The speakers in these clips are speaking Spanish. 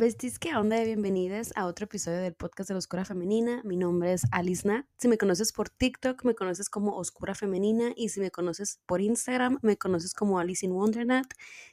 Besties, ¿qué onda? Bienvenidas a otro episodio del podcast de la Oscura Femenina. Mi nombre es Alice Nat. Si me conoces por TikTok, me conoces como Oscura Femenina. Y si me conoces por Instagram, me conoces como Alice in Wondernat.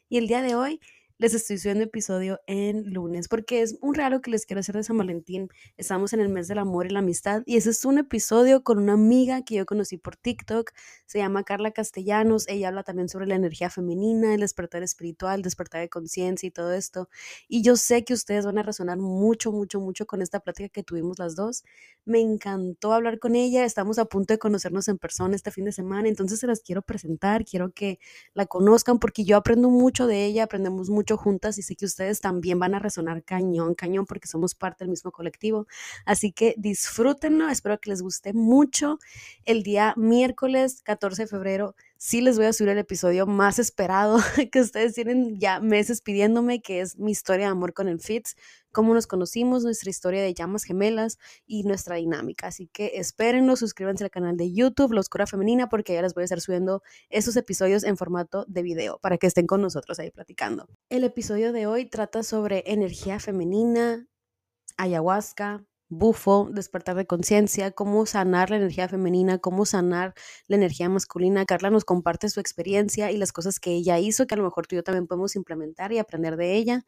Y el día de hoy les estoy subiendo episodio en lunes, porque es un regalo que les quiero hacer de San Valentín. Estamos en el mes del amor y la amistad, y ese es un episodio con una amiga que yo conocí por TikTok, se llama Carla Castellanos, ella habla también sobre la energía femenina, el despertar espiritual, despertar de conciencia y todo esto, y yo sé que ustedes van a resonar mucho, mucho, mucho con esta plática que tuvimos las dos. Me encantó hablar con ella, estamos a punto de conocernos en persona este fin de semana, entonces se las quiero presentar, quiero que la conozcan porque yo aprendo mucho de ella, aprendemos mucho juntas y sé que ustedes también van a resonar cañón, cañón, porque somos parte del mismo colectivo. Así que disfrútenlo, espero que les guste mucho. El día miércoles 14 de febrero sí les voy a subir el episodio más esperado que ustedes tienen ya meses pidiéndome, que es mi historia de amor con el Fitz, cómo nos conocimos, nuestra historia de llamas gemelas y nuestra dinámica. Así que espérenlo, suscríbanse al canal de YouTube, La Oscura Femenina, porque ya les voy a estar subiendo esos episodios en formato de video para que estén con nosotros ahí platicando. El episodio de hoy trata sobre energía femenina, ayahuasca, bufo, despertar de conciencia, cómo sanar la energía femenina, cómo sanar la energía masculina. Carla nos comparte su experiencia y las cosas que ella hizo, que a lo mejor tú y yo también podemos implementar y aprender de ella.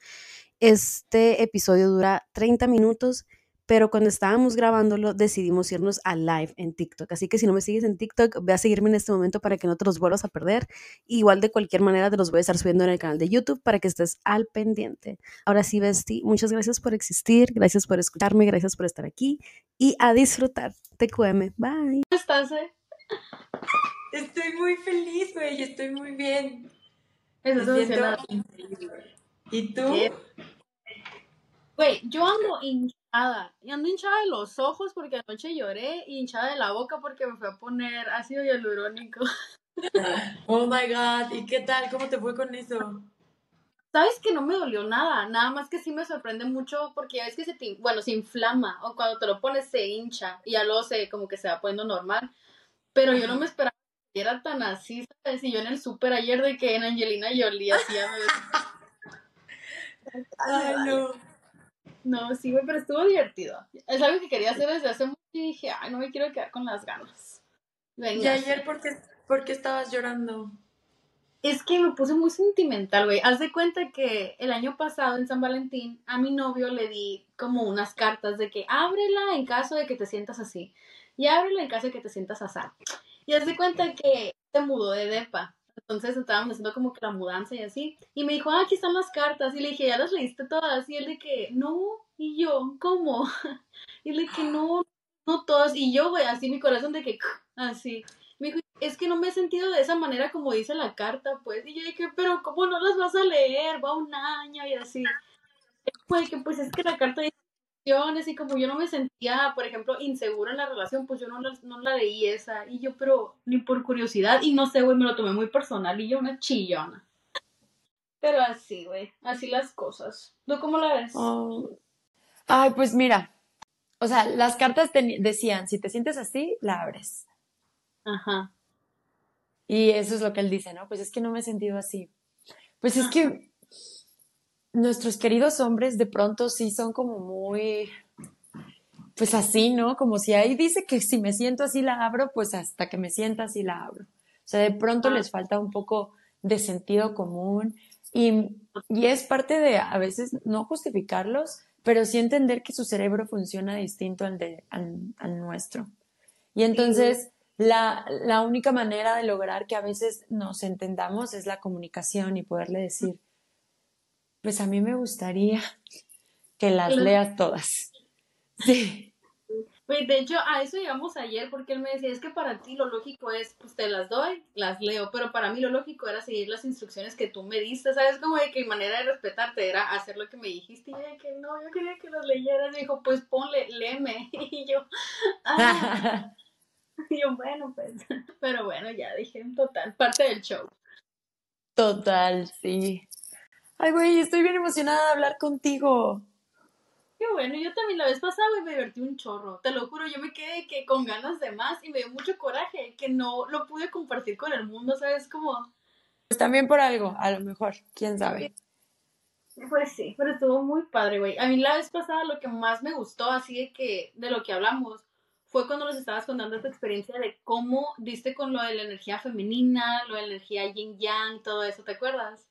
Este episodio dura 30 minutos pero cuando estábamos grabándolo decidimos irnos a live en TikTok. Así que si no me sigues en TikTok, ve a seguirme en este momento para que no te los vuelvas a perder. Igual de cualquier manera te los voy a estar subiendo en el canal de YouTube para que estés al pendiente. Ahora sí, Besti, muchas gracias por existir, gracias por escucharme, gracias por estar aquí y a disfrutar. TQM, bye. ¿Cómo estás, eh? Estoy muy feliz, güey, estoy muy bien. Eso es ¿Y tú? Güey, yo ando y ando hinchada de los ojos porque anoche lloré y hinchada de la boca porque me fue a poner ácido hialurónico. Oh my god, ¿y qué tal? ¿Cómo te fue con eso? Sabes que no me dolió nada, nada más que sí me sorprende mucho porque ya ves que se bueno, se inflama o cuando te lo pones se hincha y ya luego se como que se va poniendo normal. Pero yo no me esperaba que era tan así, ¿sabes? Y yo en el súper ayer de que en Angelina Jolie hacía Ay, no. No, sí, güey, pero estuvo divertido. Es algo que quería hacer desde hace mucho y dije, ay, no me quiero quedar con las ganas. Venga. ¿Y ayer por qué, por qué estabas llorando? Es que me puse muy sentimental, güey. Haz de cuenta que el año pasado en San Valentín a mi novio le di como unas cartas de que ábrela en caso de que te sientas así. Y ábrela en caso de que te sientas así. Y haz de cuenta que se mudó de depa. Entonces estábamos haciendo como que la mudanza y así. Y me dijo, ah, aquí están las cartas. Y le dije, ¿ya las leíste todas? Y él de que, no. Y yo, ¿cómo? Y le dije, no, no todas. Y yo, güey, así mi corazón de que, así. Me dijo, es que no me he sentido de esa manera como dice la carta, pues. Y yo dije, pero ¿cómo no las vas a leer? Va un año y así. Pues que pues es que la carta dice y como yo no me sentía, por ejemplo, insegura en la relación, pues yo no la, no la leí esa. Y yo, pero ni por curiosidad, y no sé, güey, me lo tomé muy personal y yo una chillona. Pero así, güey, así las cosas. ¿Tú cómo la ves? Oh. Ay, pues mira, o sea, las cartas decían, si te sientes así, la abres. Ajá. Y eso es lo que él dice, ¿no? Pues es que no me he sentido así. Pues es que nuestros queridos hombres de pronto sí son como muy, pues así, ¿no? Como si ahí dice que si me siento así la abro, pues hasta que me sienta así la abro. O sea, de pronto les falta un poco de sentido común y, y es parte de a veces no justificarlos, pero sí entender que su cerebro funciona distinto al, de, al, nuestro. Y entonces la, la única manera de lograr que a veces nos entendamos es la comunicación y poderle decir, pues a mí me gustaría que las leas todas. Sí. Pues de hecho, a eso llegamos ayer porque él me decía, es que para ti lo lógico es, pues te las doy, las leo, pero para mí lo lógico era seguir las instrucciones que tú me diste, ¿sabes? Como de que manera de respetarte era hacer lo que me dijiste y yo de que no, yo quería que las leyeras, me dijo, pues ponle, léeme, y yo, ah. y yo, bueno, pues, pero bueno, ya dije, total, parte del show. Total, sí. Ay, güey, estoy bien emocionada de hablar contigo. Qué bueno, yo también la vez pasada, güey, me divertí un chorro. Te lo juro, yo me quedé que con ganas de más y me dio mucho coraje que no lo pude compartir con el mundo, ¿sabes? Como... Pues también por algo, a lo mejor, quién sabe. Pues sí, pero estuvo muy padre, güey. A mí la vez pasada lo que más me gustó, así de que, de lo que hablamos, fue cuando nos estabas contando tu experiencia de cómo diste con lo de la energía femenina, lo de la energía yin yang, todo eso, ¿te acuerdas?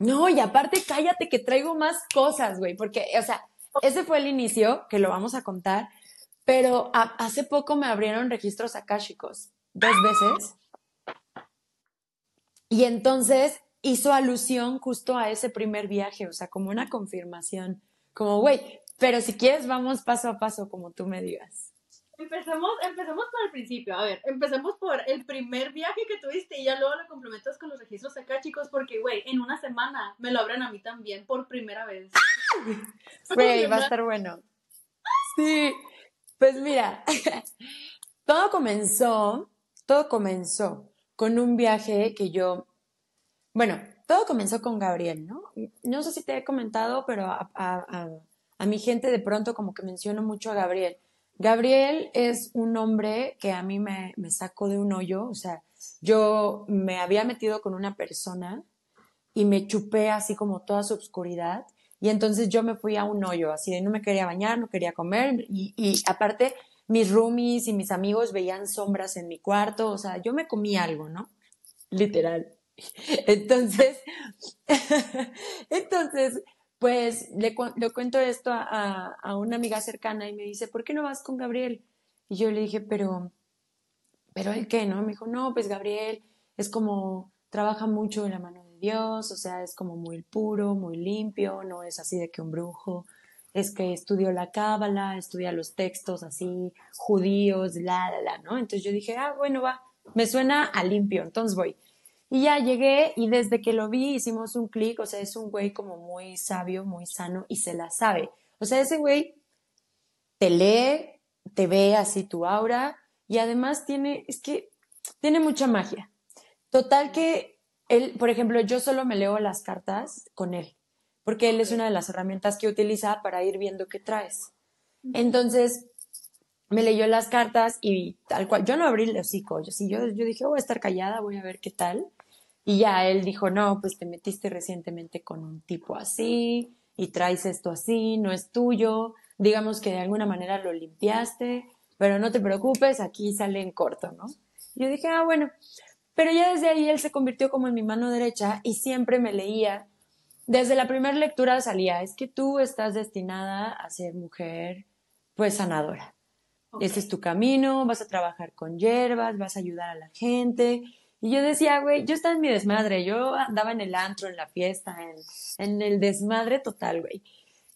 No, y aparte cállate que traigo más cosas, güey, porque, o sea, ese fue el inicio, que lo vamos a contar, pero hace poco me abrieron registros akáshicos, dos veces. Y entonces hizo alusión justo a ese primer viaje, o sea, como una confirmación, como, güey, pero si quieres vamos paso a paso, como tú me digas. Empecemos, empecemos por el principio. A ver, empecemos por el primer viaje que tuviste y ya luego lo complementas con los registros acá, chicos, porque, güey, en una semana me lo abren a mí también por primera vez. Güey, va a estar bueno. Sí, pues mira, todo comenzó, todo comenzó con un viaje que yo, bueno, todo comenzó con Gabriel, ¿no? No sé si te he comentado, pero a, a, a mi gente de pronto como que menciono mucho a Gabriel Gabriel es un hombre que a mí me, sacó de un hoyo, o sea, yo me había metido con una persona y me chupé así como toda su oscuridad y entonces yo me fui a un hoyo, así de no me quería bañar, no quería comer y, y aparte mis roomies y mis amigos veían sombras en mi cuarto, o sea, yo me comí algo, ¿no? Literal. Entonces, entonces, pues le, cuento esto a, una amiga cercana y me dice, ¿por qué no vas con Gabriel? Y yo le dije, pero, pero ¿el qué? ¿No? Me dijo, no, pues Gabriel es como, trabaja mucho en la mano de Dios, o sea, es como muy puro, muy limpio, no es así de que un brujo, es que estudió la cábala, estudia los textos así, judíos, la, la, la, ¿no? Entonces yo dije, ah, bueno, va, me suena a limpio, entonces voy. Y ya llegué y desde que lo vi hicimos un clic, o sea, es un güey como muy sabio, muy sano y se la sabe. O sea, ese güey te lee, te ve así tu aura y además tiene, es que tiene mucha magia. Total que él, por ejemplo, yo solo me leo las cartas con él, porque él es una de las herramientas que utiliza para ir viendo qué traes. Entonces, me leyó las cartas y tal cual, yo no abrí el hocico, yo, sí, yo, yo dije, voy a estar callada, voy a ver qué tal. Y ya él dijo, no, pues te metiste recientemente con un tipo así y traes esto así, no es tuyo, digamos que de alguna manera lo limpiaste, pero no te preocupes, aquí sale en corto, ¿no? yo dije, ah, bueno, pero ya desde ahí él se convirtió como en mi mano derecha y siempre me leía. Desde la primera lectura salía, es que tú estás destinada a ser mujer, pues sanadora. Ese es tu camino, vas a trabajar con hierbas, vas a ayudar a la gente. Y yo decía, güey, yo estaba en mi desmadre, yo andaba en el antro, en la fiesta, en, en el desmadre total, güey.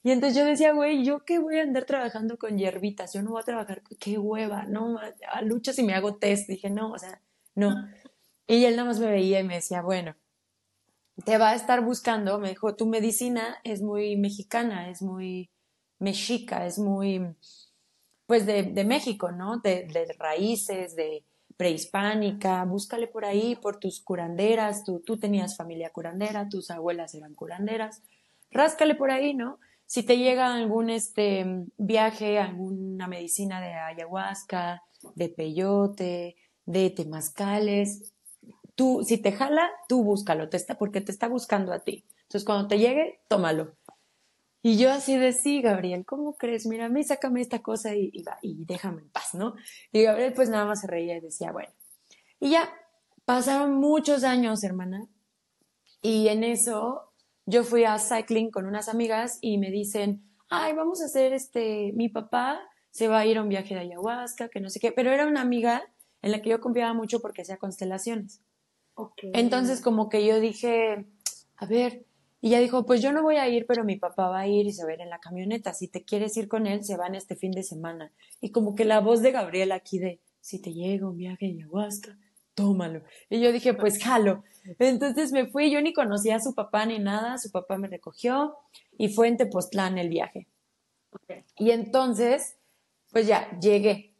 Y entonces yo decía, güey, ¿yo qué voy a andar trabajando con hierbitas? Yo no voy a trabajar, qué hueva, no, a lucha si me hago test. Dije, no, o sea, no. Y él nada más me veía y me decía, bueno, te va a estar buscando, me dijo, tu medicina es muy mexicana, es muy mexica, es muy, pues de, de México, ¿no? De, de raíces, de, prehispánica, búscale por ahí, por tus curanderas, tú, tú tenías familia curandera, tus abuelas eran curanderas, ráscale por ahí, ¿no? Si te llega algún este, viaje, alguna medicina de ayahuasca, de peyote, de temazcales, tú, si te jala, tú búscalo, te está, porque te está buscando a ti. Entonces, cuando te llegue, tómalo. Y yo así de, sí, Gabriel, ¿cómo crees? Mira, mí sácame esta cosa y, y, y déjame en paz, ¿no? Y Gabriel pues nada más se reía y decía, bueno. Y ya, pasaron muchos años, hermana. Y en eso yo fui a cycling con unas amigas y me dicen, ay, vamos a hacer este, mi papá se va a ir a un viaje de ayahuasca, que no sé qué, pero era una amiga en la que yo confiaba mucho porque hacía constelaciones. Okay. Entonces como que yo dije, a ver, Y ella dijo, pues yo no voy a ir, pero mi papá va a ir y se va a ir en la camioneta. Si te quieres ir con él, se van este fin de semana. Y como que la voz de Gabriela aquí de, si te llega un viaje en ayahuasca, tómalo. Y yo dije, pues jalo. Entonces me fui, yo ni conocía a su papá ni nada, su papá me recogió y fue en Tepoztlán el viaje. Y entonces, pues ya, llegué.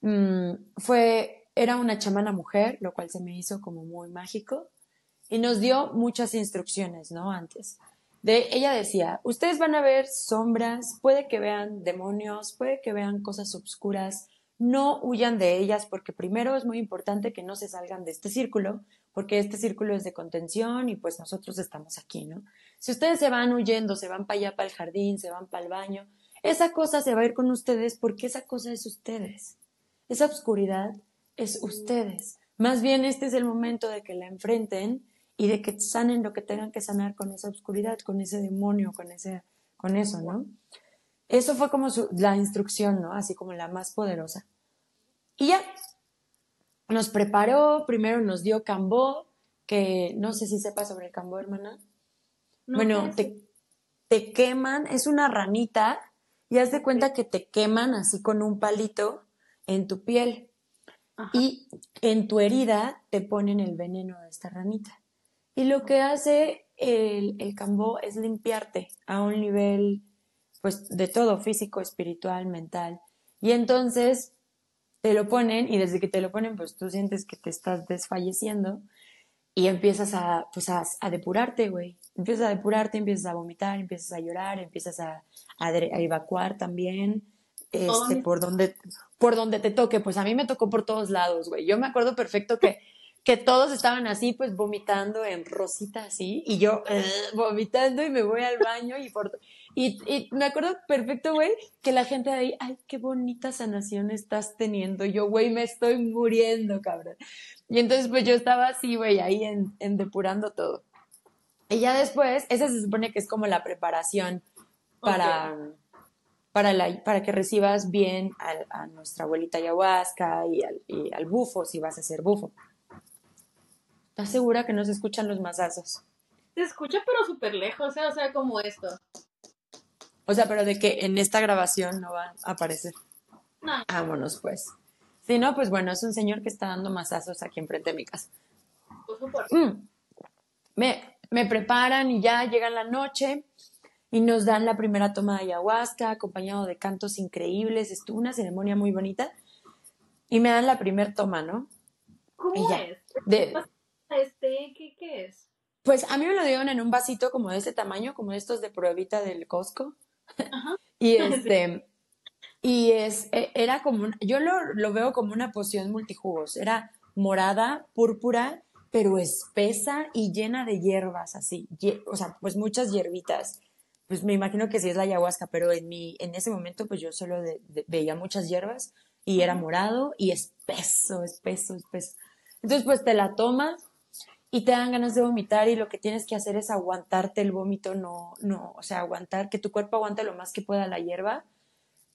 Mm, fue, era una chamana mujer, lo cual se me hizo como muy mágico y nos dio muchas instrucciones, ¿no? Antes. De, ella decía, ustedes van a ver sombras, puede que vean demonios, puede que vean cosas oscuras, no huyan de ellas porque primero es muy importante que no se salgan de este círculo, porque este círculo es de contención y pues nosotros estamos aquí, ¿no? Si ustedes se van huyendo, se van para allá, para el jardín, se van para el baño, esa cosa se va a ir con ustedes porque esa cosa es ustedes. Esa oscuridad es ustedes. Más bien este es el momento de que la enfrenten y de que sanen lo que tengan que sanar con esa oscuridad, con ese demonio, con ese, con eso, ¿no? Eso fue como la instrucción, ¿no? Así como la más poderosa. Y ya, nos preparó, primero nos dio cambó, que no sé si sepa sobre el cambó, hermana. bueno, te, te queman, es una ranita, y haz de cuenta que te queman así con un palito en tu piel. Y en tu herida te ponen el veneno de esta ranita. Y lo que hace el, el cambó es limpiarte a un nivel, pues, de todo, físico, espiritual, mental. Y entonces te lo ponen y desde que te lo ponen, pues tú sientes que te estás desfalleciendo y empiezas a, pues, a, depurarte, güey. Empiezas a depurarte, empiezas a vomitar, empiezas a llorar, empiezas a, a, evacuar también, este, por donde, por donde te toque. Pues a mí me tocó por todos lados, güey. Yo me acuerdo perfecto que que todos estaban así, pues vomitando en rosita así, y yo eh, vomitando y me voy al baño y por... Y, y me acuerdo perfecto, güey, que la gente de ahí, ay, qué bonita sanación estás teniendo. Yo, güey, me estoy muriendo, cabrón. Y entonces, pues yo estaba así, güey, ahí en, en, depurando todo. Y ya después, esa se supone que es como la preparación para, para, la, para que recibas bien a, nuestra abuelita ayahuasca y al, y al bufo, si vas a ser bufo. ¿Estás segura que no se escuchan los mazazos? Se escucha, pero súper lejos, ¿eh? o sea, como esto. O sea, pero de que en esta grabación no va a aparecer. No. Vámonos, pues. Si no, pues bueno, es un señor que está dando mazazos aquí enfrente de mi casa. Pues mm. me, me preparan y ya llega la noche y nos dan la primera toma de ayahuasca acompañado de cantos increíbles. Estuvo una ceremonia muy bonita y me dan la primera toma, ¿no? ¿Cómo es? De, este, ¿qué, es? Pues a mí me lo dieron en un vasito como de este tamaño, como estos de pruebita del Costco. Ajá. y este, y es, e, era como, yo lo, lo veo como una poción multijugos. Era morada, púrpura, pero espesa y llena de hierbas, así. O sea, pues muchas hierbitas. Pues me imagino que sí es la ayahuasca, pero en, mi, en ese momento pues yo solo veía muchas hierbas y era morado y espeso, espeso, espeso. Entonces pues te la tomas y te dan ganas de vomitar y lo que tienes que hacer es aguantarte el vómito, no, no, o sea, aguantar, que tu cuerpo aguante lo más que pueda la hierba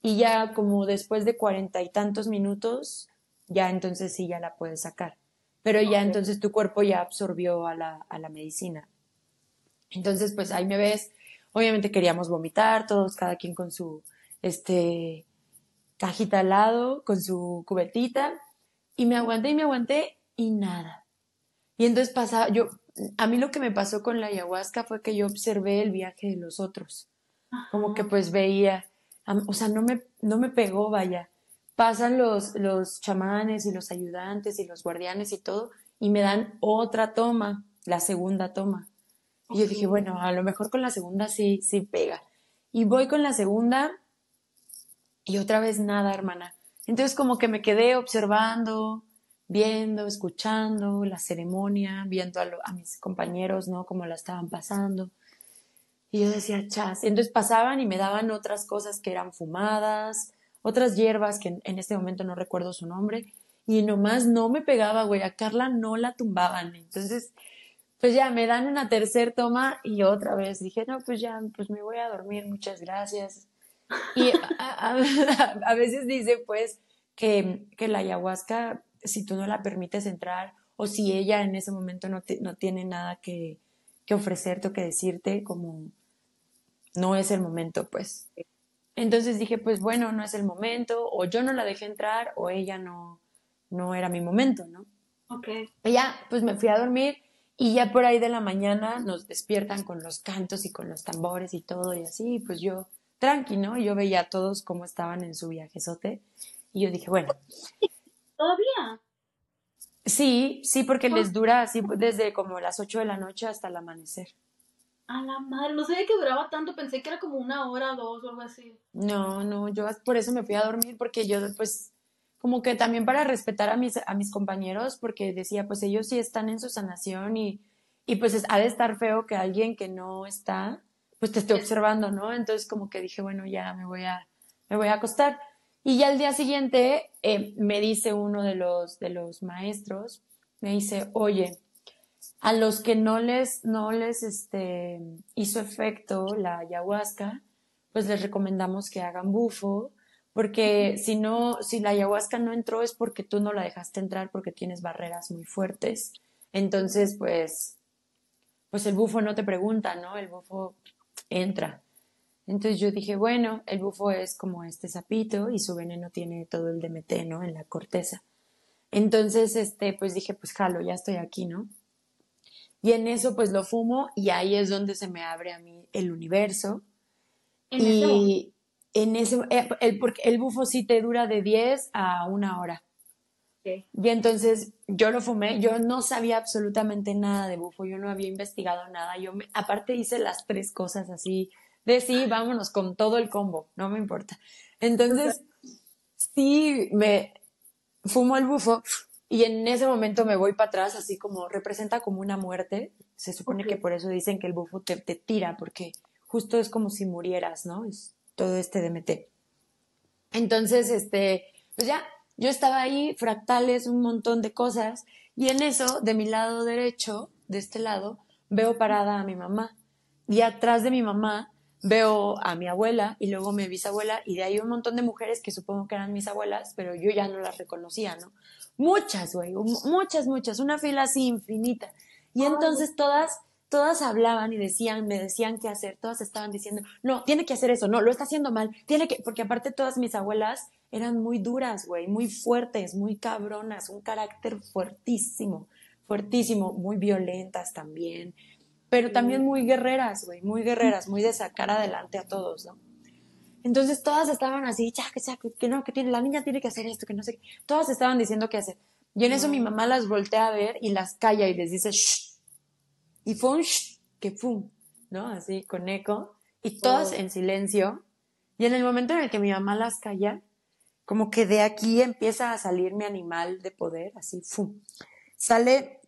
y ya como después de cuarenta y tantos minutos, ya entonces sí ya la puedes sacar. Pero ya entonces tu cuerpo ya absorbió a la, a la medicina. Entonces, pues ahí me ves. Obviamente queríamos vomitar, todos, cada quien con su este cajita al lado, con su cubetita. Y me aguanté y me aguanté y nada. Y entonces pasaba, yo, a mí lo que me pasó con la ayahuasca fue que yo observé el viaje de los otros. Como que pues veía, o sea, no me, no me pegó, vaya. Pasan los, los chamanes y los ayudantes y los guardianes y todo, y me dan otra toma, la segunda toma. Y yo dije, bueno, a lo mejor con la segunda sí, sí pega. Y voy con la segunda y otra vez nada, hermana. Entonces como que me quedé observando, viendo, escuchando la ceremonia, viendo a, mis compañeros, ¿no? Cómo la estaban pasando. Y yo decía, chas. Entonces pasaban y me daban otras cosas que eran fumadas, otras hierbas que en, este momento no recuerdo su nombre. Y nomás no me pegaba, güey. A Carla no la tumbaban. Entonces, pues ya me dan una tercera toma y otra vez dije, no, pues ya, pues me voy a dormir, muchas gracias. Y a, veces dice, pues, que, que la ayahuasca si tú no la permites entrar o si ella en ese momento no, no tiene nada que, que ofrecerte o que decirte, como no es el momento, pues. Entonces dije, pues bueno, no es el momento, o yo no la dejé entrar, o ella no, no era mi momento, ¿no? Ok. Y ya, pues me fui a dormir y ya por ahí de la mañana nos despiertan con los cantos y con los tambores y todo y así, pues yo, tranqui, ¿no? Yo veía a todos cómo estaban en su viajezote y yo dije, bueno, ¿Todavía? sí, sí, porque les dura así desde como las 8 de la noche hasta el amanecer. A la madre, no sabía que duraba tanto, pensé que era como una hora, dos o algo así. No, no, yo por eso me fui a dormir porque yo pues como que también para respetar a mis, a mis compañeros porque decía pues ellos sí están en su sanación y, y pues es- ha de estar feo que alguien que no está pues te esté observando, ¿no? Entonces como que dije bueno ya me voy a, me voy a acostar. Y ya al día siguiente eh, me dice uno de los, de los maestros, me dice, oye, a los que no les, no les este, hizo efecto la ayahuasca, pues les recomendamos que hagan bufo, porque si no, si la ayahuasca no entró es porque tú no la dejaste entrar porque tienes barreras muy fuertes. Entonces, pues, pues el bufo no te pregunta, ¿no? El bufo entra. Entonces yo dije, bueno, el bufo es como este sapito y su veneno tiene todo el DMT, ¿no? En la corteza. Entonces, este, pues dije, pues jalo, ya estoy aquí, ¿no? Y en eso, pues lo fumo y ahí es donde se me abre a mí el universo. En y en ese, eh, el, porque el bufo sí te dura de 10 a una hora. Y entonces yo lo fumé, yo no sabía absolutamente nada de bufo, yo no había investigado nada, yo me- aparte hice las tres cosas así, de sí, vámonos con todo el combo, no me importa. Entonces, sí, me fumo el bufo y en ese momento me voy para atrás, así como representa como una muerte, se supone que por eso dicen que el bufo te, te tira, porque justo es como si murieras, ¿no? Es todo este DMT. Entonces, este, pues ya, yo estaba ahí, fractales, un montón de cosas, y en eso, de mi lado derecho, de este lado, veo parada a mi mamá. Y atrás de mi mamá veo a mi abuela y luego mi bisabuela, y de ahí un montón de mujeres que supongo que eran mis abuelas, pero yo ya no las reconocía, ¿no? Muchas, güey, mu- muchas, muchas, una fila así infinita. Y entonces todas, todas hablaban y decían, me decían qué hacer, todas estaban diciendo, no, tiene que hacer eso, no, lo está haciendo mal, tiene que, porque aparte todas mis abuelas eran muy duras, güey, muy fuertes, muy cabronas, un carácter fuertísimo, fuertísimo, muy violentas también, pero también muy guerreras, güey, muy guerreras, muy de sacar adelante a todos, ¿no? Entonces todas estaban así, ya, que, ya, que, no, que tiene, la niña tiene que hacer esto, que no sé qué. Todas estaban diciendo qué hacer. Y en eso mi mamá las voltea a ver y las calla y les dice, shh. Y fue un shh, que pum, ¿no? Así, con eco. Y todas Oh. en silencio. Y en el momento en el que mi mamá las calla, como que de aquí empieza a salir mi animal de poder, así, ¡fum! Sale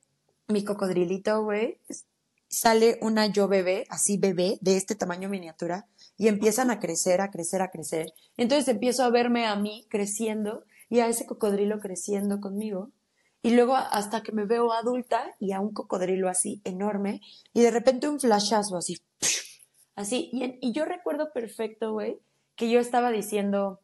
mi cocodrilito, güey. Sale una yo bebé, así bebé, de este tamaño miniatura, y empiezan a crecer, a crecer, a crecer. Entonces empiezo a verme a mí creciendo y a ese cocodrilo creciendo conmigo. Y luego hasta que me veo adulta y a un cocodrilo así enorme, y de repente un flashazo así, así. Y, y yo recuerdo perfecto, güey, que yo estaba diciendo,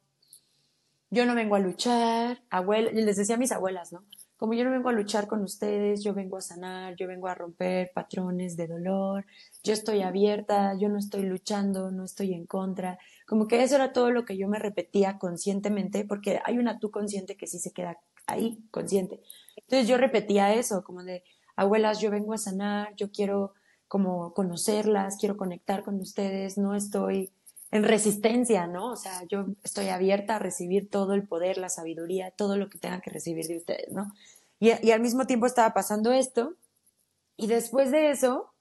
yo no vengo a luchar, abuela, les decía a mis abuelas, ¿no? Como yo no vengo a luchar con ustedes, yo vengo a sanar, yo vengo a romper patrones de dolor, yo estoy abierta, yo no estoy luchando, no estoy en contra. Como que eso era todo lo que yo me repetía conscientemente, porque hay una tú consciente que sí se queda ahí, consciente. Entonces yo repetía eso, como de, abuelas, yo vengo a sanar, yo quiero como conocerlas, quiero conectar con ustedes, no estoy en resistencia, ¿no? O sea, yo estoy abierta a recibir todo el poder, la sabiduría, todo lo que tenga que recibir de ustedes, ¿no? Y, y al mismo tiempo estaba pasando esto, y después de eso,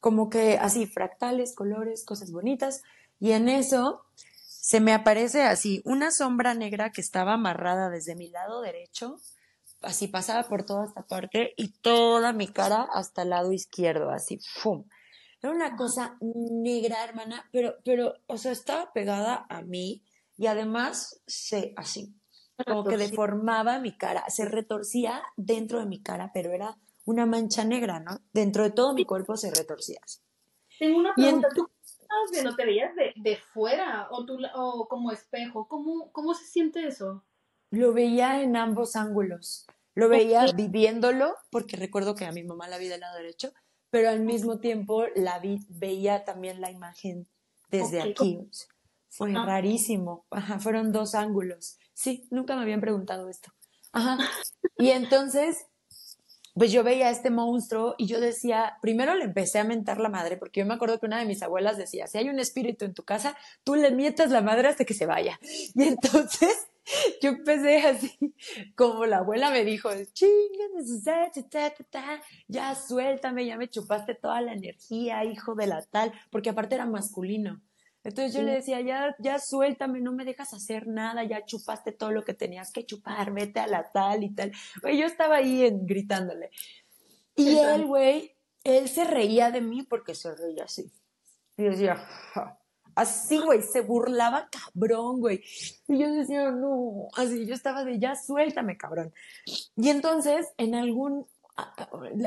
como que así, fractales, colores, cosas bonitas, y en eso se me aparece así una sombra negra que estaba amarrada desde mi lado derecho, así pasaba por toda esta parte y toda mi cara hasta el lado izquierdo, así, ¡fum! Era una cosa negra, hermana, pero, pero, o sea, estaba pegada a mí y además se, así, como que deformaba mi cara, se retorcía dentro de mi cara, pero era una mancha negra, ¿no? Dentro de todo mi cuerpo se retorcía así. Tengo una pregunta. ¿Tú estabas viendo, te veías de, de fuera o, tú, o como espejo? ¿Cómo, ¿Cómo se siente eso? Lo veía en ambos ángulos. Lo veía viviéndolo, porque recuerdo que a mi mamá la vi del lado derecho, pero al mismo tiempo la vi, veía también la imagen desde aquí. fue Ah. rarísimo. Ajá, fueron dos ángulos. Sí, nunca me habían preguntado esto. Ajá. Y entonces, pues yo veía a este monstruo y yo decía, primero le empecé a mentar la madre, porque yo me acuerdo que una de mis abuelas decía, si hay un espíritu en tu casa, tú le mientas la madre hasta que se vaya. Y entonces yo empecé así, como la abuela me dijo, "Chinga de su ta, ta, ta, ta, ta, ya suéltame, ya me chupaste toda la energía, hijo de la tal, porque aparte era masculino. Entonces yo le decía, ya, ya suéltame, no me dejas hacer nada, ya chupaste todo lo que tenías que chupar, vete a la tal y tal. Güey, yo estaba ahí en- gritándole. Y él, güey, él se reía de mí porque se reía así. Y yo decía, "Ja". Así, güey, se burlaba cabrón, güey. Y yo decía, no, así, yo estaba de, ya suéltame, cabrón. Y entonces, en algún,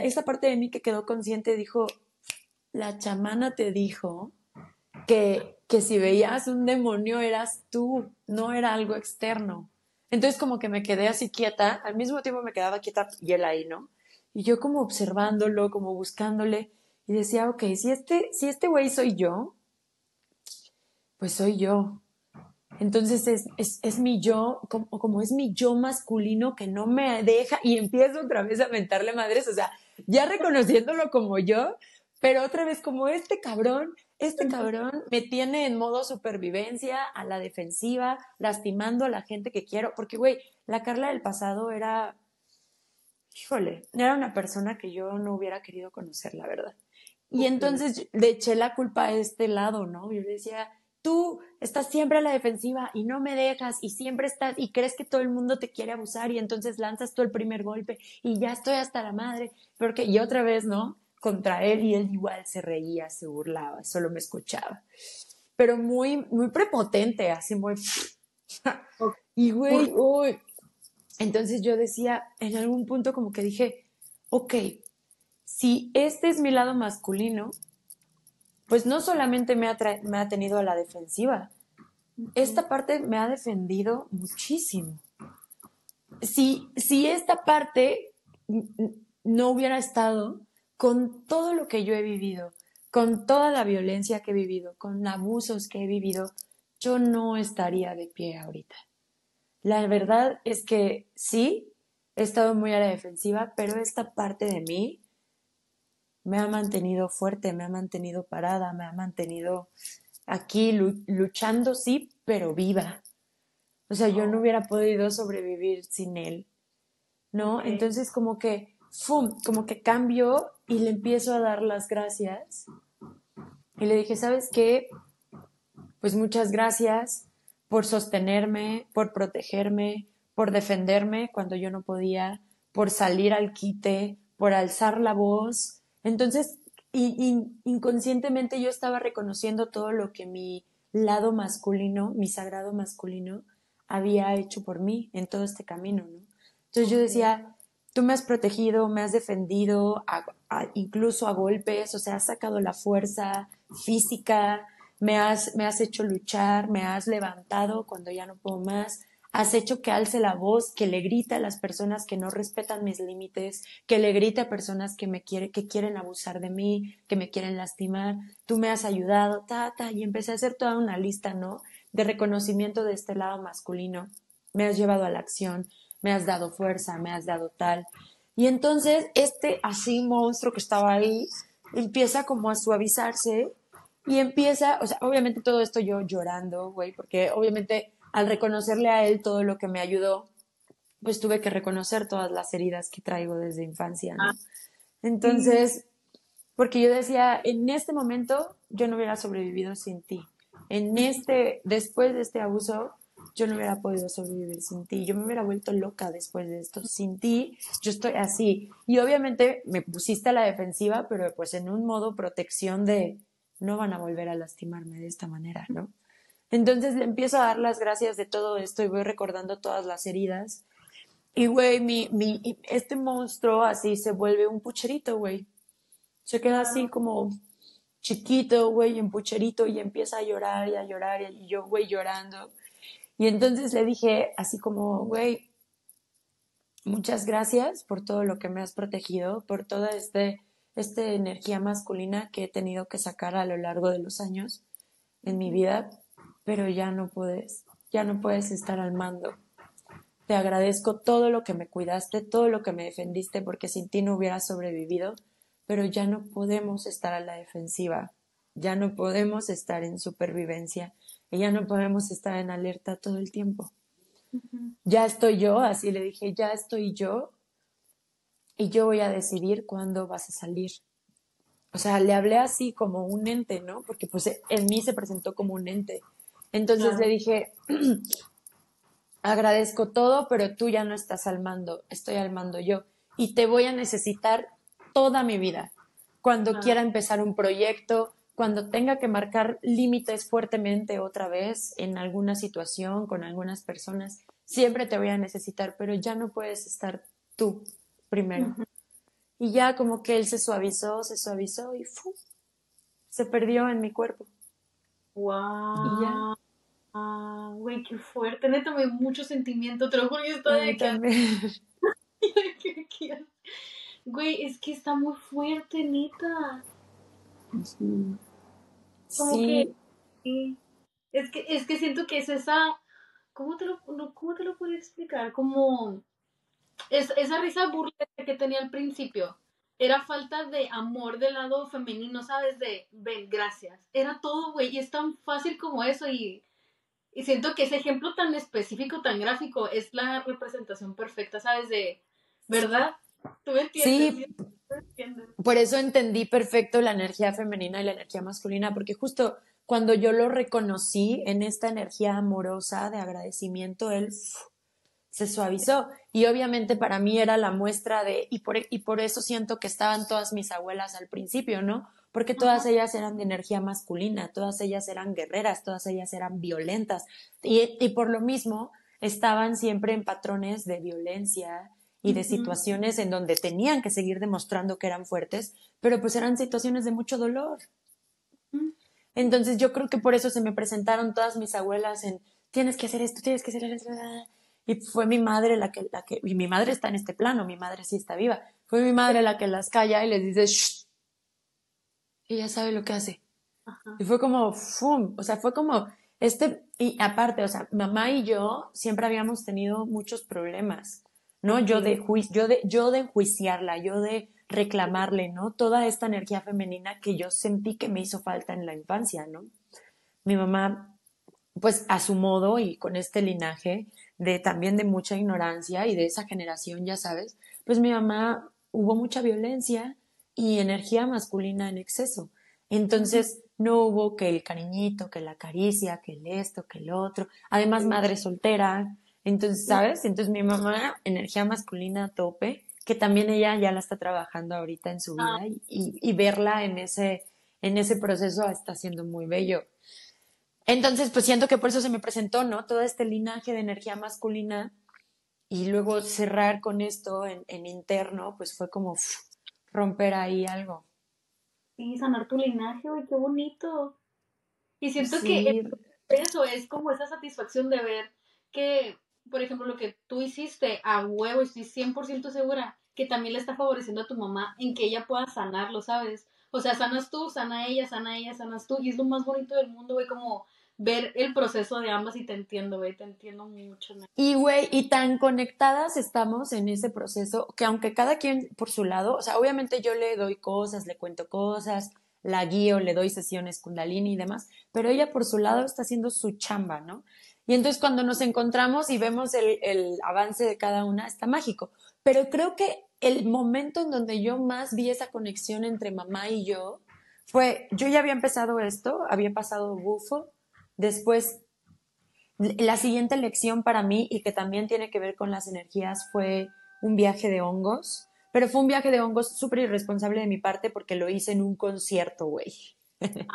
esa parte de mí que quedó consciente dijo, la chamana te dijo que, que si veías un demonio eras tú, no era algo externo. Entonces como que me quedé así quieta, al mismo tiempo me quedaba quieta y él ahí, ¿no? Y yo como observándolo, como buscándole, y decía, ok, si este, si este güey soy yo, pues soy yo. Entonces es, es, es mi yo, como, como es mi yo masculino que no me deja, y empiezo otra vez a mentarle madres, o sea, ya reconociéndolo como yo, pero otra vez como este cabrón, este cabrón me tiene en modo supervivencia, a la defensiva, lastimando a la gente que quiero, porque güey, la Carla del pasado era, híjole, era una persona que yo no hubiera querido conocer, la verdad. Y entonces le eché la culpa a este lado, ¿no? Yo le decía, tú estás siempre a la defensiva y no me dejas y siempre estás y crees que todo el mundo te quiere abusar y entonces lanzas tú el primer golpe y ya estoy hasta la madre, porque y otra vez, ¿no? Contra él y él igual se reía, se burlaba, solo me escuchaba. Pero muy, muy prepotente, así muy... y güey, uy. Entonces yo decía, en algún punto como que dije, ok, si este es mi lado masculino, pues no solamente me ha, me ha tenido a la defensiva, esta parte me ha defendido muchísimo. Si, si esta parte no hubiera estado con todo lo que yo he vivido, con toda la violencia que he vivido, con abusos que he vivido, yo no estaría de pie ahorita. La verdad es que sí, he estado muy a la defensiva, pero esta parte de mí me ha mantenido fuerte, me ha mantenido parada, me ha mantenido aquí lu- luchando, sí, pero viva. O sea, yo no hubiera podido sobrevivir sin él, ¿no? Entonces como que, ¡fum!, como que cambio y le empiezo a dar las gracias. Y le dije, ¿sabes qué? Pues muchas gracias por sostenerme, por protegerme, por defenderme cuando yo no podía, por salir al quite, por alzar la voz. Entonces, in- in- inconscientemente yo estaba reconociendo todo lo que mi lado masculino, mi sagrado masculino, había hecho por mí en todo este camino, ¿no? Entonces yo decía, tú me has protegido, me has defendido, a- a- incluso a golpes, o sea, has sacado la fuerza física, me has, me has hecho luchar, me has levantado cuando ya no puedo más, has hecho que alce la voz, que le grite a las personas que no respetan mis límites, que le grite a personas que me quiere, que quieren abusar de mí, que me quieren lastimar, tú me has ayudado, ta, ta, y empecé a hacer toda una lista, ¿no? De reconocimiento de este lado masculino. Me has llevado a la acción, me has dado fuerza, me has dado tal. Y entonces este así monstruo que estaba ahí empieza como a suavizarse y empieza, o sea, obviamente todo esto yo llorando, güey, porque obviamente al reconocerle a él todo lo que me ayudó, pues tuve que reconocer todas las heridas que traigo desde infancia, ¿no? Entonces, porque yo decía, en este momento yo no hubiera sobrevivido sin ti. En este, después de este abuso, yo no hubiera podido sobrevivir sin ti. Yo me hubiera vuelto loca después de esto. Sin ti, yo estoy así. Y obviamente me pusiste a la defensiva, pero pues en un modo protección de no van a volver a lastimarme de esta manera, ¿no? Entonces le empiezo a dar las gracias de todo esto y voy recordando todas las heridas. Y, güey, mi, mi, este monstruo así se vuelve un pucherito, güey. Se queda así como chiquito, güey, en pucherito y empieza a llorar y a llorar y yo, güey, llorando. Y entonces le dije así como, güey, muchas gracias por todo lo que me has protegido, por todo este esta energía masculina que he tenido que sacar a lo largo de los años en mi vida, pero ya no puedes, ya no puedes estar al mando. Te agradezco todo lo que me cuidaste, todo lo que me defendiste, porque sin ti no hubiera sobrevivido, pero ya no podemos estar a la defensiva, ya no podemos estar en supervivencia y ya no podemos estar en alerta todo el tiempo. Ya estoy yo, así le dije, ya estoy yo y yo voy a decidir cuándo vas a salir. O sea, le hablé así como un ente, ¿no? Porque pues en mí se presentó como un ente. Entonces le dije, agradezco todo, pero tú ya no estás al mando, estoy al mando yo. Y te voy a necesitar toda mi vida. Cuando quiera empezar un proyecto, cuando tenga que marcar límites fuertemente otra vez en alguna situación con algunas personas, siempre te voy a necesitar, pero ya no puedes estar tú primero. Y ya como que él se suavizó, se suavizó y ¡fu! se perdió en mi cuerpo. ¡Wow! Y ya. Ah, güey, qué fuerte. Neta, me dio mucho sentimiento. Te lo juro, yo estoy de. Güey, es que está muy fuerte, neta. Sí. Como que. Es que, es que siento que es esa. ¿Cómo te lo, cómo te lo puedo explicar? Como es, esa risa burla que tenía al principio era falta de amor del lado femenino, ¿sabes? De, ven, gracias. Era todo, güey, y es tan fácil como eso y, y siento que ese ejemplo tan específico, tan gráfico, es la representación perfecta, ¿sabes? De, ¿verdad? ¿Tú me entiendes? Sí, por eso entendí perfecto la energía femenina y la energía masculina, porque justo cuando yo lo reconocí en esta energía amorosa de agradecimiento, él se suavizó. Y obviamente para mí era la muestra de, y por, y por eso siento que estaban todas mis abuelas al principio, ¿no? Porque todas ellas eran de energía masculina, todas ellas eran guerreras, todas ellas eran violentas. Y, y por lo mismo estaban siempre en patrones de violencia y de situaciones en donde tenían que seguir demostrando que eran fuertes, pero pues eran situaciones de mucho dolor. Entonces yo creo que por eso se me presentaron todas mis abuelas en tienes que hacer esto, tienes que hacer esto. Y fue mi madre la que, la que, y mi madre está en este plano, mi madre sí está viva. Fue mi madre la que las calla y les dice, Shh. Ella sabe lo que hace. Y fue como, ¡fum! O sea, fue como, este, y aparte, o sea, mamá y yo siempre habíamos tenido muchos problemas, ¿no? Yo de, yo de, yo de enjuiciarla, yo de reclamarle, ¿no? Toda esta energía femenina que yo sentí que me hizo falta en la infancia, ¿no? Mi mamá, pues a su modo y con este linaje, de también de mucha ignorancia y de esa generación, ya sabes, pues mi mamá hubo mucha violencia y energía masculina en exceso. Entonces no hubo que el cariñito, que la caricia, que el esto, que el otro. Además, madre soltera. Entonces, ¿sabes? Entonces mi mamá, energía masculina a tope, que también ella ya la está trabajando ahorita en su vida y, y verla en ese, en ese proceso está siendo muy bello. Entonces, pues siento que por eso se me presentó, ¿no? Todo este linaje de energía masculina y luego cerrar con esto en, interno, pues fue como romper ahí algo. Sí, sanar tu linaje, güey, qué bonito. Y siento que eso es como esa satisfacción de ver que, por ejemplo, lo que tú hiciste a huevo, estoy 100% segura que también le está favoreciendo a tu mamá en que ella pueda sanarlo, ¿sabes? O sea, sanas tú, sana ella, sana ella, sanas tú. Y es lo más bonito del mundo, güey, como ver el proceso de ambas y te entiendo, güey, te entiendo mucho. Y, güey, y tan conectadas estamos en ese proceso que aunque cada quien por su lado, o sea, obviamente yo le doy cosas, le cuento cosas, la guío, le doy sesiones kundalini y demás, pero ella por su lado está haciendo su chamba, ¿no? Y entonces cuando nos encontramos y vemos el, el avance de cada una, está mágico. Pero creo que el momento en donde yo más vi esa conexión entre mamá y yo fue, yo ya había empezado esto, había pasado bufo, después la siguiente lección para mí y que también tiene que ver con las energías fue un viaje de hongos, pero fue un viaje de hongos súper irresponsable de mi parte porque lo hice en un concierto, güey.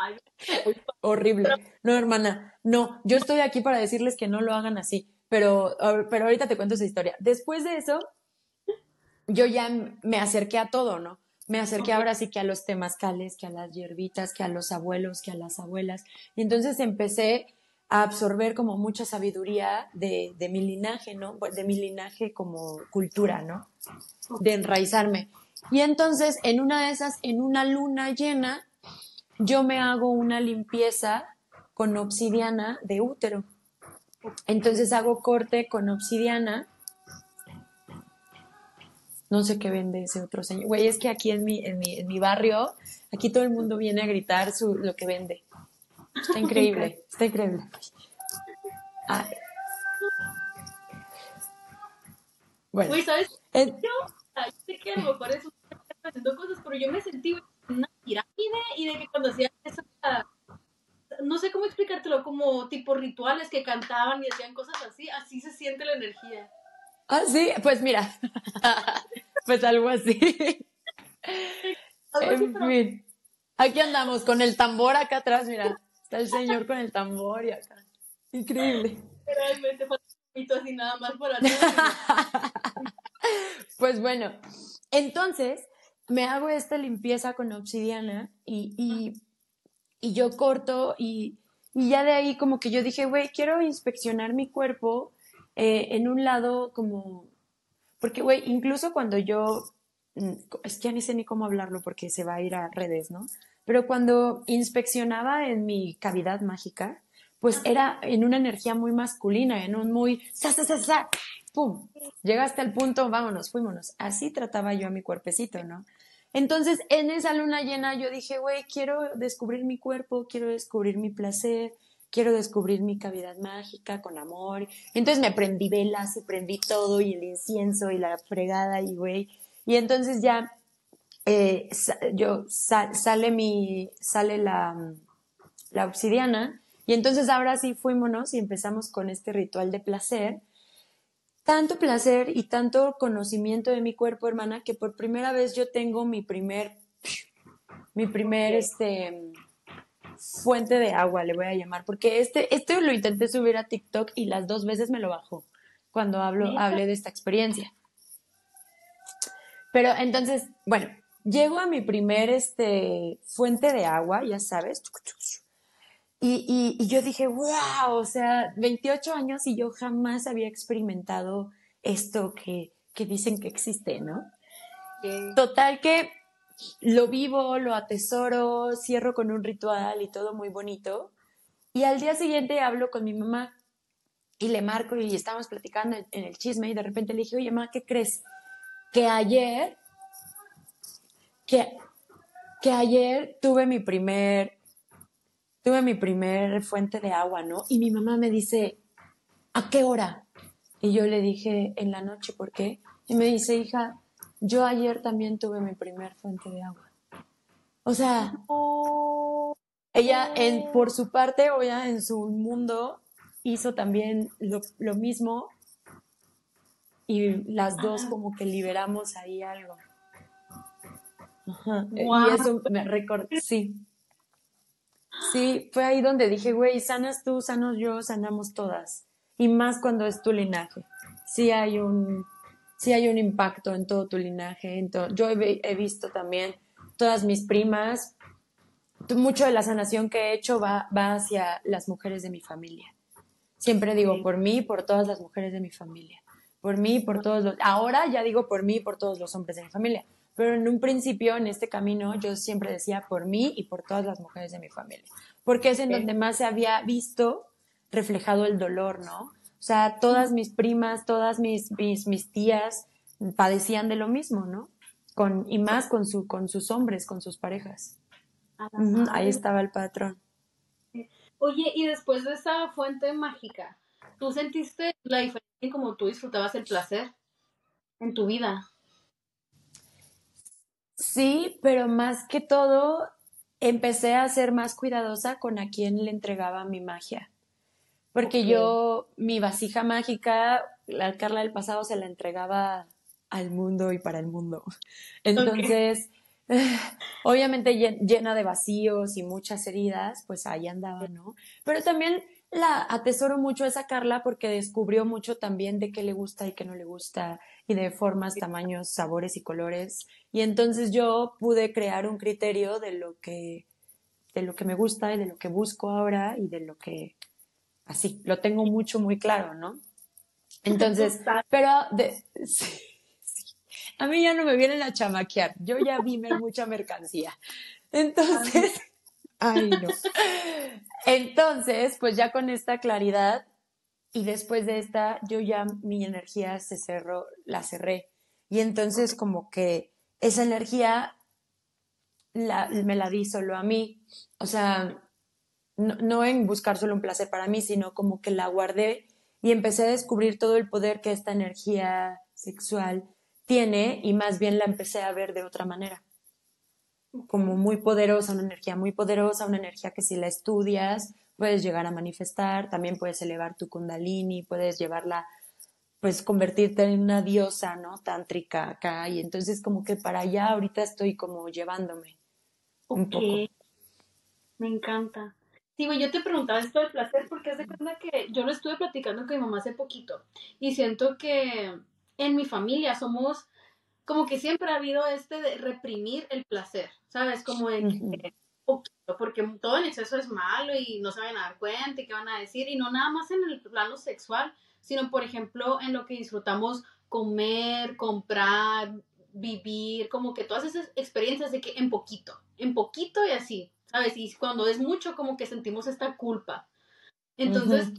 Horrible. No, hermana, no, yo estoy aquí para decirles que no lo hagan así, pero, pero ahorita te cuento esa historia. Después de eso, yo ya me acerqué a todo, ¿no? Me acerqué ahora sí que a los temazcales, que a las hierbitas, que a los abuelos, que a las abuelas. Y entonces empecé a absorber como mucha sabiduría de, de mi linaje, ¿no? De mi linaje como cultura, ¿no? De enraizarme. Y entonces, en una de esas, en una luna llena, yo me hago una limpieza con obsidiana de útero. Entonces hago corte con obsidiana. No sé qué vende ese otro señor. Güey, es que aquí en mi, en mi, en mi barrio, aquí todo el mundo viene a gritar su, lo que vende. Está increíble, está increíble. Bueno, Güey, ¿sabes? eh, Yo, ay, sé que a lo mejor eso haciendo cosas, pero yo me sentí en una pirámide y de que cuando hacían esa, no sé cómo explicártelo, como tipo rituales que cantaban y hacían cosas así, así se siente la energía. Ah, sí, pues mira, pues algo así. Algo así, En pero fin, aquí andamos con el tambor acá atrás, mira, está el señor con el tambor y acá. Increíble. realmente así nada más por atrás. Pues bueno, entonces me hago esta limpieza con obsidiana y, y, y yo corto y, y ya de ahí como que yo dije, güey, quiero inspeccionar mi cuerpo eh, en un lado como, porque güey, incluso cuando yo, mm, es que ya ni sé ni cómo hablarlo porque se va a ir a redes, ¿no? Pero cuando inspeccionaba en mi cavidad mágica, pues era en una energía muy masculina, en un muy sa, sa, sa, sa, pum, llega hasta el punto, vámonos, fuímonos. Así trataba yo a mi cuerpecito, ¿no? Entonces, en esa luna llena yo dije, güey, quiero descubrir mi cuerpo, quiero descubrir mi placer, quiero descubrir mi cavidad mágica con amor. Entonces me prendí velas y prendí todo y el incienso y la fregada y güey. Y entonces ya eh, yo sa- sale mi sale la, la obsidiana y entonces ahora sí fuímonos y empezamos con este ritual de placer tanto placer y tanto conocimiento de mi cuerpo, hermana, que por primera vez yo tengo mi primer, mi primer, este, fuente de agua, le voy a llamar, porque este, esto lo intenté subir a TikTok y las dos veces me lo bajó cuando hablo, hablé de esta experiencia. Pero entonces, bueno, llego a mi primer, este, fuente de agua, ya sabes, y, y, y yo dije, wow, o sea, 28 años y yo jamás había experimentado esto que, que dicen que existe, ¿no? Total que lo vivo, lo atesoro, cierro con un ritual y todo muy bonito. Y al día siguiente hablo con mi mamá y le marco y estábamos platicando en, el chisme y de repente le dije, oye, mamá, ¿qué crees? Que ayer, que, que ayer tuve mi primer, tuve mi primer fuente de agua, ¿no? Y mi mamá me dice, ¿a qué hora? Y yo le dije, en la noche, ¿por qué? Y me dice, hija, yo ayer también tuve mi primer fuente de agua. O sea, ella en, por su parte, o ya en su mundo, hizo también lo, lo mismo y las dos como que liberamos ahí algo. Ajá. Guau. Y eso me recordó, sí. Sí, fue ahí donde dije, güey, sanas tú, sanos yo, sanamos todas. Y más cuando es tu linaje. Sí hay un, sí hay un impacto en todo tu linaje. En to- yo he, vi- he visto también todas mis primas. Mucho de la sanación que he hecho va, va hacia las mujeres de mi familia. Siempre digo por mí y por todas las mujeres de mi familia. Por mí y por todos los... Ahora ya digo por mí y por todos los hombres de mi familia. Pero en un principio, en este camino, yo siempre decía por mí y por todas las mujeres de mi familia. Porque es en donde más se había visto reflejado el dolor, ¿no? O sea, todas mis primas, todas mis, mis, mis tías padecían de lo mismo, ¿no? Con, y más con, su, con sus hombres, con sus parejas. A la Ujú, madre. ahí estaba el patrón. Oye, y después de esa fuente mágica, ¿tú sentiste la diferencia en cómo tú disfrutabas el placer en tu vida? Sí, pero más que todo, empecé a ser más cuidadosa con a quién le entregaba mi magia. Porque yo, mi vasija mágica, la Carla del pasado se la entregaba al mundo y para el mundo. Entonces, obviamente llen- llena de vacíos y muchas heridas, pues ahí andaba, ¿no? Pero también la atesoro mucho a esa Carla porque descubrió mucho también de qué le gusta y qué no le gusta y de formas, tamaños, sabores y colores. Y entonces yo pude crear un criterio de lo que, de lo que me gusta y de lo que busco ahora y de lo que, así, lo tengo mucho, muy claro, ¿no? Entonces, pero de- sí, sí. a mí ya no me vienen a chamaquear, yo ya vi mucha mercancía. Entonces, ay no. Entonces, pues ya con esta claridad y después de esta, yo ya mi energía se cerró, la cerré. Y entonces como que esa energía la, me la di solo a mí. O sea, no, no en buscar solo un placer para mí, sino como que la guardé y empecé a descubrir todo el poder que esta energía sexual tiene y más bien la empecé a ver de otra manera. Como muy poderosa, una energía muy poderosa, una energía que si la estudias puedes llegar a manifestar, también puedes elevar tu kundalini, puedes llevarla, pues convertirte en una diosa, ¿no? Tántrica acá. Y entonces como que para allá ahorita estoy como llevándome un poco. Me encanta. Güey, yo te preguntaba esto del placer porque es de cuenta que yo lo estuve platicando con mi mamá hace poquito y siento que en mi familia somos como que siempre ha habido este de reprimir el placer, ¿sabes? Como de que poquito, porque todo en exceso es malo y no se van a dar cuenta y qué van a decir, y no nada más en el plano sexual, sino por ejemplo en lo que disfrutamos comer, comprar, vivir, como que todas esas experiencias de que en poquito, en poquito y así. ¿Sabes? Y cuando es mucho, como que sentimos esta culpa. Entonces,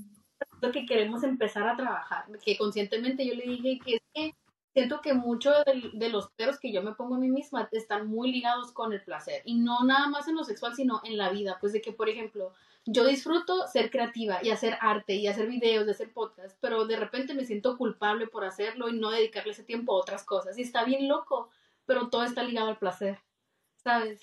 lo que queremos empezar a trabajar, que conscientemente yo le dije que es que siento que muchos de, los peros que yo me pongo a mí misma están muy ligados con el placer y no nada más en lo sexual, sino en la vida. Pues de que, por ejemplo, yo disfruto ser creativa y hacer arte y hacer videos, de hacer podcast, pero de repente me siento culpable por hacerlo y no dedicarle ese tiempo a otras cosas. Y está bien loco, pero todo está ligado al placer, ¿sabes?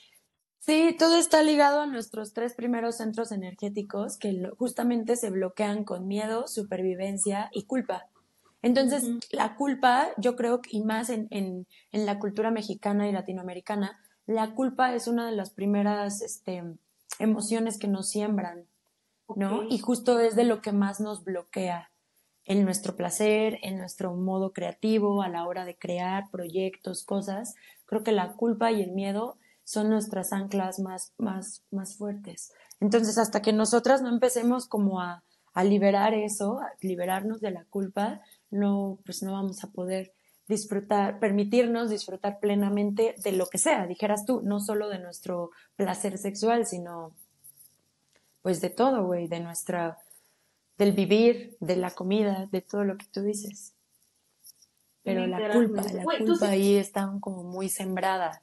Sí, todo está ligado a nuestros tres primeros centros energéticos que justamente se bloquean con miedo, supervivencia y culpa. Entonces, la culpa, yo creo que, y más en, en, en, la cultura mexicana y latinoamericana, la culpa es una de las primeras este, emociones que nos siembran, ¿no? Y justo es de lo que más nos bloquea en nuestro placer, en nuestro modo creativo, a la hora de crear proyectos, cosas. Creo que la culpa y el miedo son nuestras anclas más, más, más fuertes. Entonces, hasta que nosotras no empecemos como a, a liberar eso, a liberarnos de la culpa, no, pues no vamos a poder disfrutar, permitirnos disfrutar plenamente de lo que sea, dijeras tú, no solo de nuestro placer sexual, sino pues de todo, güey, de nuestra, del vivir, de la comida, de todo lo que tú dices. Pero la culpa, la culpa ahí está como muy sembrada.